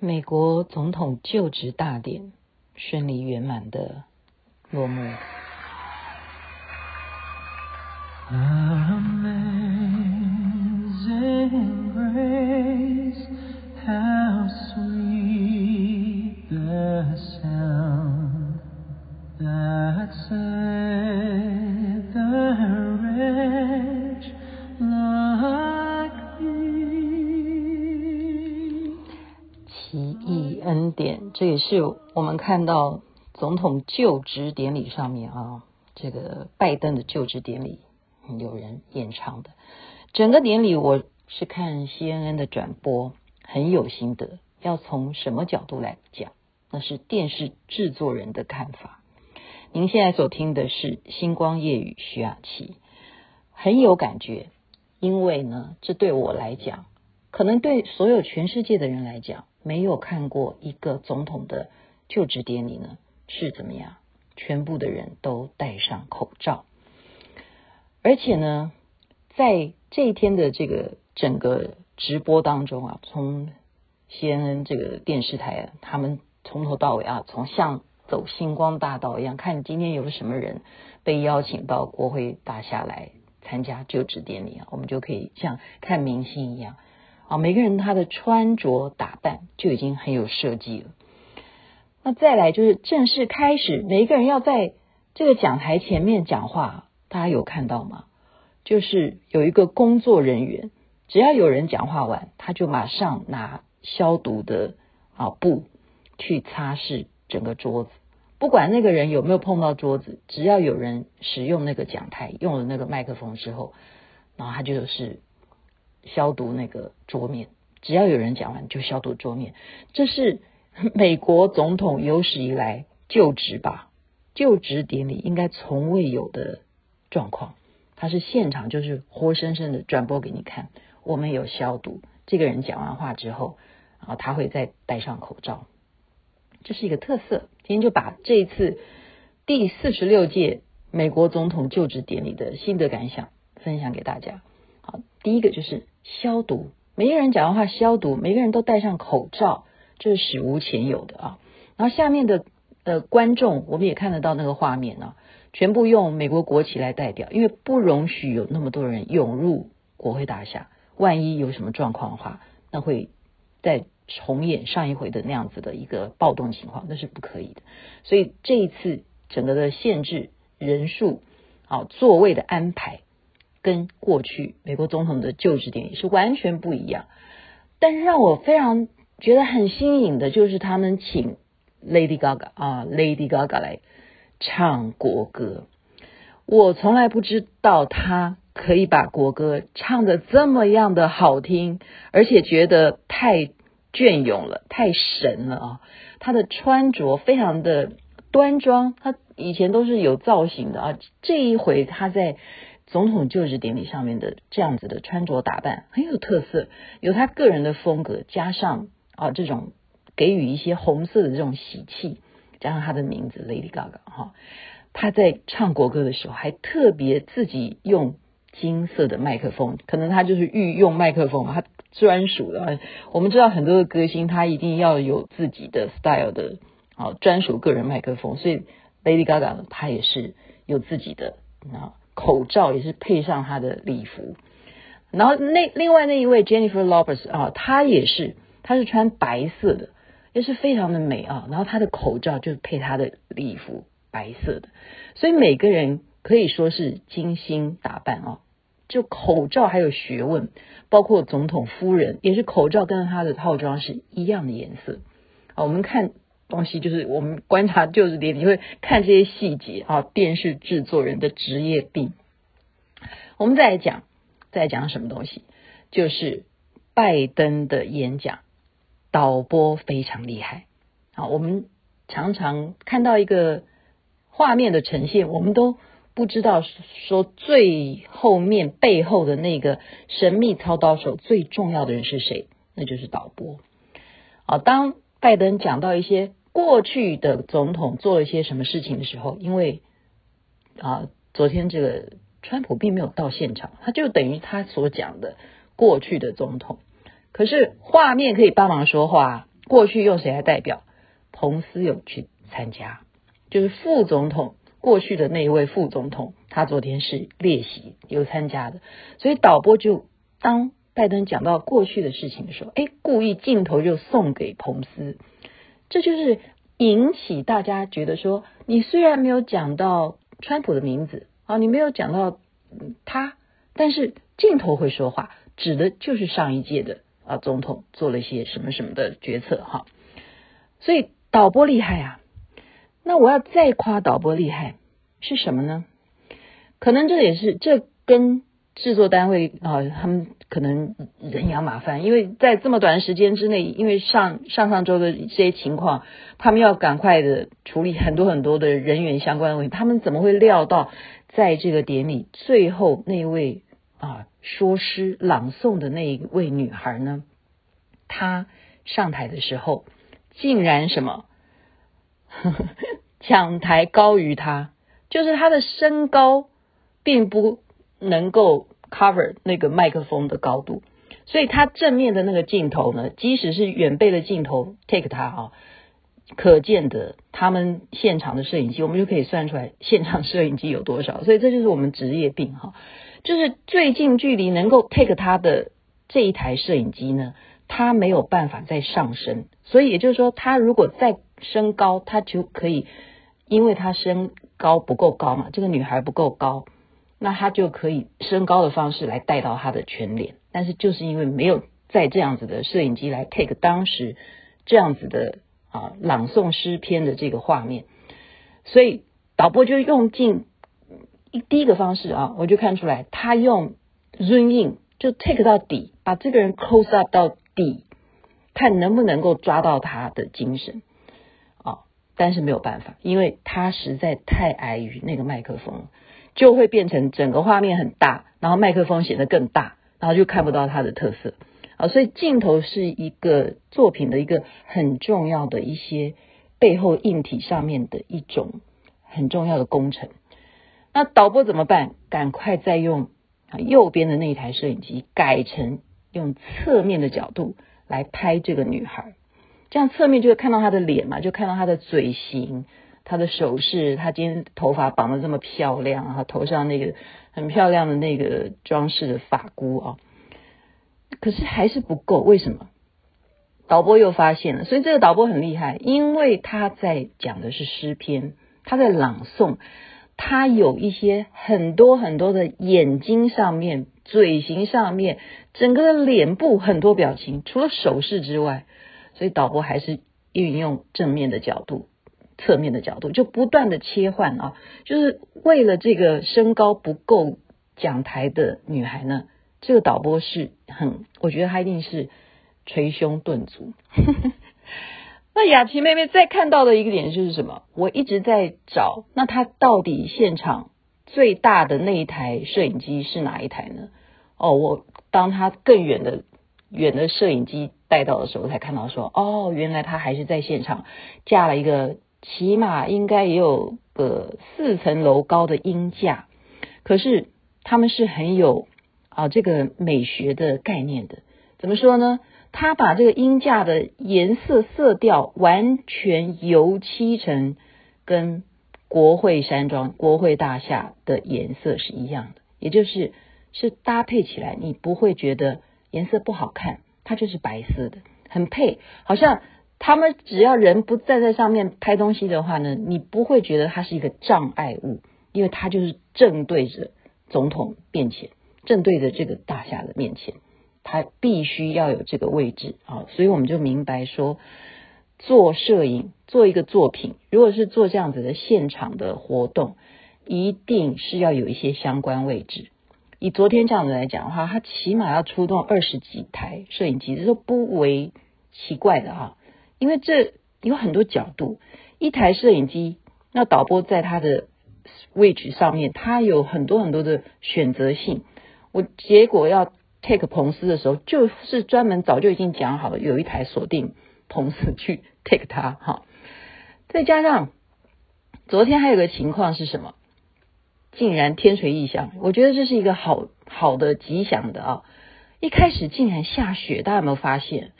美国总统就职大典顺利圆满的落幕。P.E.N. 点这也是我们看到总统就职典礼上面啊，这个拜登的就职典礼有人演唱的。整个典礼我是看 CNN 的转播，很有心得。要从什么角度来讲？那是电视制作人的看法。您现在所听的是《星光夜雨》徐雅琪，很有感觉，因为呢，这对我来讲，可能对所有全世界的人来讲。没有看过一个总统的就职典礼呢，是怎么样？全部的人都戴上口罩，而且呢，在这一天的这个整个直播当中啊，从 CNN 这个电视台啊，他们从头到尾啊，从像走星光大道一样，看今天有什么人被邀请到国会大厦来参加就职典礼啊，我们就可以像看明星一样。啊，每个人他的穿着打扮就已经很有设计了。那再来就是正式开始，每一个人要在这个讲台前面讲话，大家有看到吗？就是有一个工作人员，只要有人讲话完，他就马上拿消毒的啊布去擦拭整个桌子，不管那个人有没有碰到桌子，只要有人使用那个讲台，用了那个麦克风之后，然后他就是。消毒那个桌面，只要有人讲完就消毒桌面，这是 美国总统有史以来就职吧，就职典礼应该从未有的状况。他是现场就是活生生的转播给你看，我们有消毒。这个人讲完话之后，啊，他会再戴上口罩，这是一个特色。今天就把这一次第四十六届美国总统就职典礼的心得感想分享给大家。第一个就是。消毒，每一个人讲完话消毒，每个人都戴上口罩，这是史无前有的啊。然后下面的呃观众，我们也看得到那个画面啊，全部用美国国旗来代表，因为不容许有那么多人涌入国会大厦，万一有什么状况的话，那会再重演上一回的那样子的一个暴动情况，那是不可以的。所以这一次整个的限制人数，啊座位的安排。跟过去美国总统的就职典礼是完全不一样，但是让我非常觉得很新颖的，就是他们请 Lady Gaga 啊，Lady Gaga 来唱国歌。我从来不知道他可以把国歌唱得这么样的好听，而且觉得太隽永了，太神了啊！他的穿着非常的端庄，他以前都是有造型的啊，这一回他在。总统就职典礼上面的这样子的穿着打扮很有特色，有他个人的风格，加上啊这种给予一些红色的这种喜气，加上他的名字 Lady Gaga 哈，他在唱国歌的时候还特别自己用金色的麦克风，可能他就是御用麦克风，他专属的。我们知道很多的歌星他一定要有自己的 style 的啊专属个人麦克风，所以 Lady Gaga 呢，他也是有自己的啊。口罩也是配上他的礼服，然后那另外那一位 Jennifer Lopez 啊，她也是，她是穿白色的，也是非常的美啊。然后她的口罩就配她的礼服，白色的，所以每个人可以说是精心打扮啊。就口罩还有学问，包括总统夫人也是口罩跟她的套装是一样的颜色啊。我们看。东西就是我们观察就职典礼，你会看这些细节啊。电视制作人的职业病。我们再来讲，再讲什么东西？就是拜登的演讲，导播非常厉害。啊，我们常常看到一个画面的呈现，我们都不知道说最后面背后的那个神秘操刀手最重要的人是谁？那就是导播。啊，当拜登讲到一些。过去的总统做了一些什么事情的时候，因为啊，昨天这个川普并没有到现场，他就等于他所讲的过去的总统。可是画面可以帮忙说话，过去用谁来代表？彭斯有去参加，就是副总统过去的那一位副总统，他昨天是列席有参加的，所以导播就当拜登讲到过去的事情的时候，哎，故意镜头就送给彭斯，这就是引起大家觉得说，你虽然没有讲到川普的名字啊，你没有讲到他，但是镜头会说话，指的就是上一届的啊总统做了一些什么什么的决策哈，所以。导播厉害啊！那我要再夸导播厉害是什么呢？可能这也是这跟制作单位啊，他们可能人仰马翻，因为在这么短的时间之内，因为上上上周的这些情况，他们要赶快的处理很多很多的人员相关的问题。他们怎么会料到，在这个典礼最后那位啊说诗朗诵的那一位女孩呢？她上台的时候。竟然什么讲台高于他，就是他的身高并不能够 cover 那个麦克风的高度，所以它正面的那个镜头呢，即使是远背的镜头 take 他啊，可见的他们现场的摄影机，我们就可以算出来现场摄影机有多少，所以这就是我们职业病哈，就是最近距离能够 take 他的这一台摄影机呢。他没有办法再上升，所以也就是说，他如果再升高，他就可以，因为他身高不够高嘛，这个女孩不够高，那他就可以升高的方式来带到他的全脸。但是就是因为没有在这样子的摄影机来 take 当时这样子的啊朗诵诗篇的这个画面，所以导播就用尽一第一个方式啊，我就看出来他用 zoom in 就 take 到底，把这个人 close up 到。底看能不能够抓到他的精神啊、但是没有办法，因为他实在太矮于那个麦克风，就会变成整个画面很大，然后麦克风显得更大，然后就看不到它的特色啊、所以镜头是一个作品的一个很重要的一些背后硬体上面的一种很重要的工程。那导播怎么办？赶快再用啊右边的那一台摄影机改成。用侧面的角度来拍这个女孩，这样侧面就会看到她的脸嘛，就看到她的嘴型、她的手势，她今天头发绑得这么漂亮啊，头上那个很漂亮的那个装饰的发箍啊，可是还是不够，为什么？导播又发现了，所以这个导播很厉害，因为他在讲的是诗篇，他在朗诵，他有一些很多很多的眼睛上面。嘴型上面，整个的脸部很多表情，除了手势之外，所以导播还是运用正面的角度、侧面的角度，就不断的切换啊，就是为了这个身高不够讲台的女孩呢，这个导播是很，我觉得她一定是捶胸顿足。那雅琪妹妹再看到的一个点就是什么？我一直在找，那她到底现场最大的那一台摄影机是哪一台呢？哦，我当她更远的远的摄影机带到的时候，才看到说，哦，原来她还是在现场架了一个起码应该也有个四层楼高的音架。可是他们是很有啊这个美学的概念的。怎么说呢？他把这个音架的颜色色调完全油漆成跟国会山庄、国会大厦的颜色是一样的，也就是。是搭配起来，你不会觉得颜色不好看，它就是白色的，很配。好像他们只要人不站在上面拍东西的话呢，你不会觉得它是一个障碍物，因为它就是正对着总统面前，正对着这个大厦的面前，它必须要有这个位置啊。所以我们就明白说，做摄影做一个作品，如果是做这样子的现场的活动，一定是要有一些相关位置。以昨天这样子来讲的话，他起码要出动二十几台摄影机，这都不为奇怪的哈。因为这有很多角度，一台摄影机，那导播在他的位置上面，他有很多很多的选择性。我结果要 take 彭斯的时候，就是专门早就已经讲好了，有一台锁定彭斯去 take 他哈。再加上昨天还有个情况是什么？竟然天垂异象，我觉得这是一个好好的吉祥的啊！一开始竟然下雪，大家有没有发现？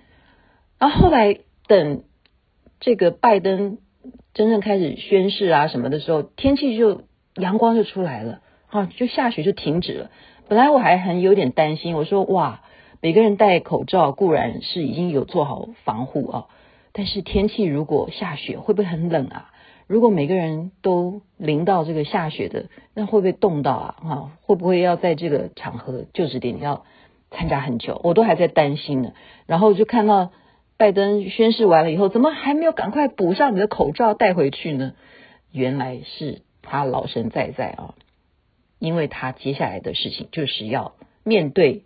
然后后来等这个拜登真正开始宣誓啊什么的时候，天气就阳光就出来了，啊，就下雪就停止了。本来我还很有点担心，我说哇，每个人戴口罩固然是已经有做好防护啊，但是天气如果下雪会不会很冷啊？如果每个人都淋到这个下雪的，那会不会冻到啊？啊，会不会要在这个场合就职典礼要参加很久？我都还在担心呢。然后就看到拜登宣誓完了以后，怎么还没有赶快补上你的口罩带回去呢？原来是他老神在在啊，因为他接下来的事情就是要面对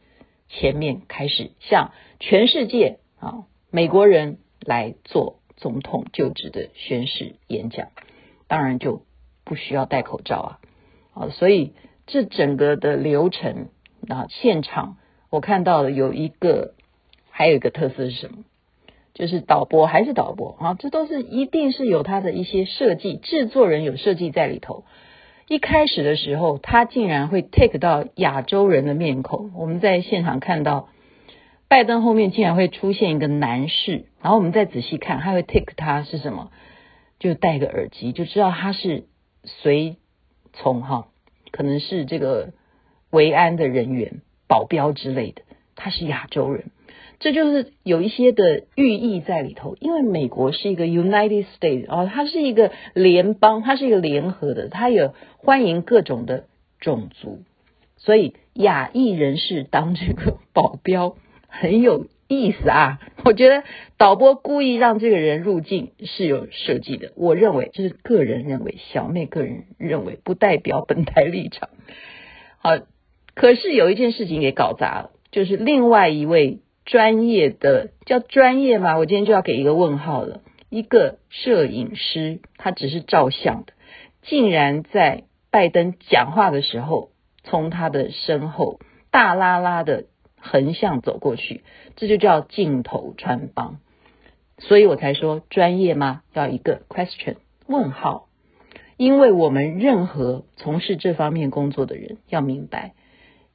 前面开始向全世界啊美国人来做。总统就职的宣誓演讲，当然就不需要戴口罩啊，啊，所以这整个的流程啊，现场我看到了有一个，还有一个特色是什么？就是导播还是导播啊，这都是一定是有他的一些设计，制作人有设计在里头。一开始的时候，他竟然会 take 到亚洲人的面孔，我们在现场看到。拜登后面竟然会出现一个男士，然后我们再仔细看，他会 take 他是什么？就戴个耳机，就知道他是随从哈，可能是这个维安的人员、保镖之类的。他是亚洲人，这就是有一些的寓意在里头。因为美国是一个 United States 哦，它是一个联邦，它是一个联合的，它也欢迎各种的种族，所以亚裔人士当这个保镖。很有意思啊！我觉得导播故意让这个人入境是有设计的。我认为这是个人认为，小妹个人认为，不代表本台立场。好，可是有一件事情给搞砸了，就是另外一位专业的叫专业吗？我今天就要给一个问号了。一个摄影师，他只是照相的，竟然在拜登讲话的时候，从他的身后大拉拉的。横向走过去，这就叫镜头穿帮，所以我才说专业吗？要一个 question 问号，因为我们任何从事这方面工作的人要明白，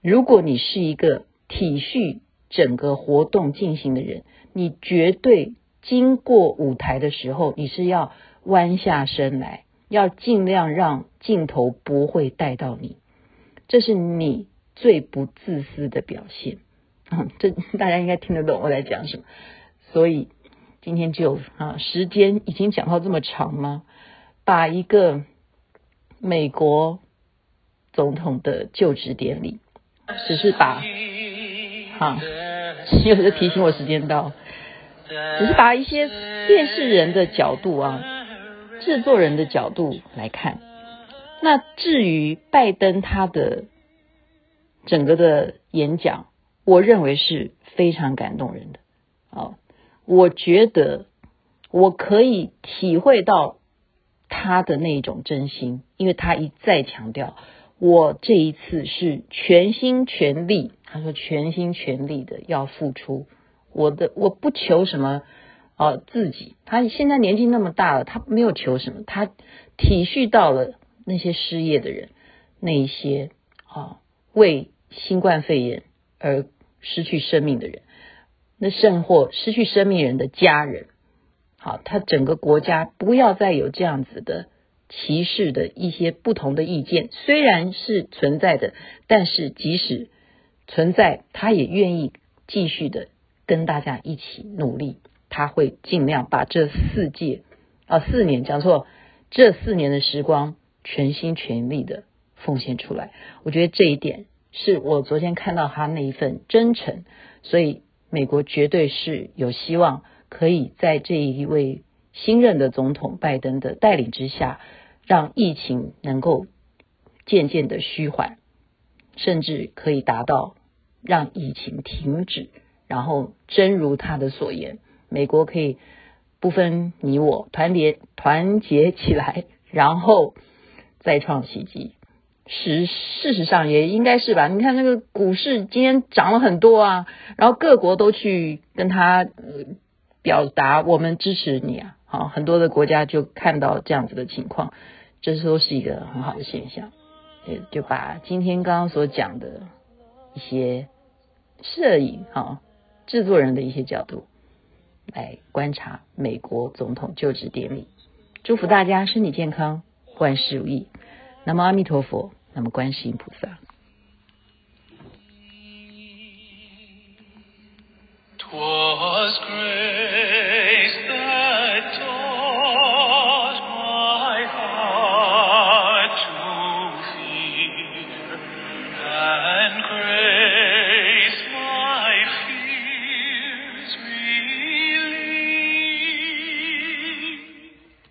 如果你是一个体恤整个活动进行的人，你绝对经过舞台的时候，你是要弯下身来，要尽量让镜头不会带到你，这是你最不自私的表现。嗯，这大家应该听得懂我在讲什么，所以今天就啊，时间已经讲到这么长吗？把一个美国总统的就职典礼，只是把啊，又是提醒我时间到，只是把一些电视人的角度啊，制作人的角度来看。那至于拜登他的整个的演讲。我认为是非常感动人的啊！我觉得我可以体会到他的那一种真心，因为他一再强调，我这一次是全心全力，他说全心全力的要付出我的，我不求什么啊自己。他现在年纪那么大了，他没有求什么，他体恤到了那些失业的人，那一些啊为新冠肺炎而。失去生命的人，那甚或失去生命人的家人，好，他整个国家不要再有这样子的歧视的一些不同的意见，虽然是存在的，但是即使存在，他也愿意继续的跟大家一起努力，他会尽量把这四届啊四年讲错，这四年的时光全心全力的奉献出来，我觉得这一点。是我昨天看到他那一份真诚，所以美国绝对是有希望可以在这一位新任的总统拜登的带领之下，让疫情能够渐渐的虚缓，甚至可以达到让疫情停止。然后真如他的所言，美国可以不分你我，团结团结起来，然后再创奇迹。实事实上也应该是吧？你看那个股市今天涨了很多啊，然后各国都去跟他、呃、表达我们支持你啊，好，很多的国家就看到这样子的情况，这都是一个很好的现象。也就把今天刚刚所讲的一些摄影啊制作人的一些角度来观察美国总统就职典礼。祝福大家身体健康，万事如意。那么阿弥陀佛，那么观世音菩萨。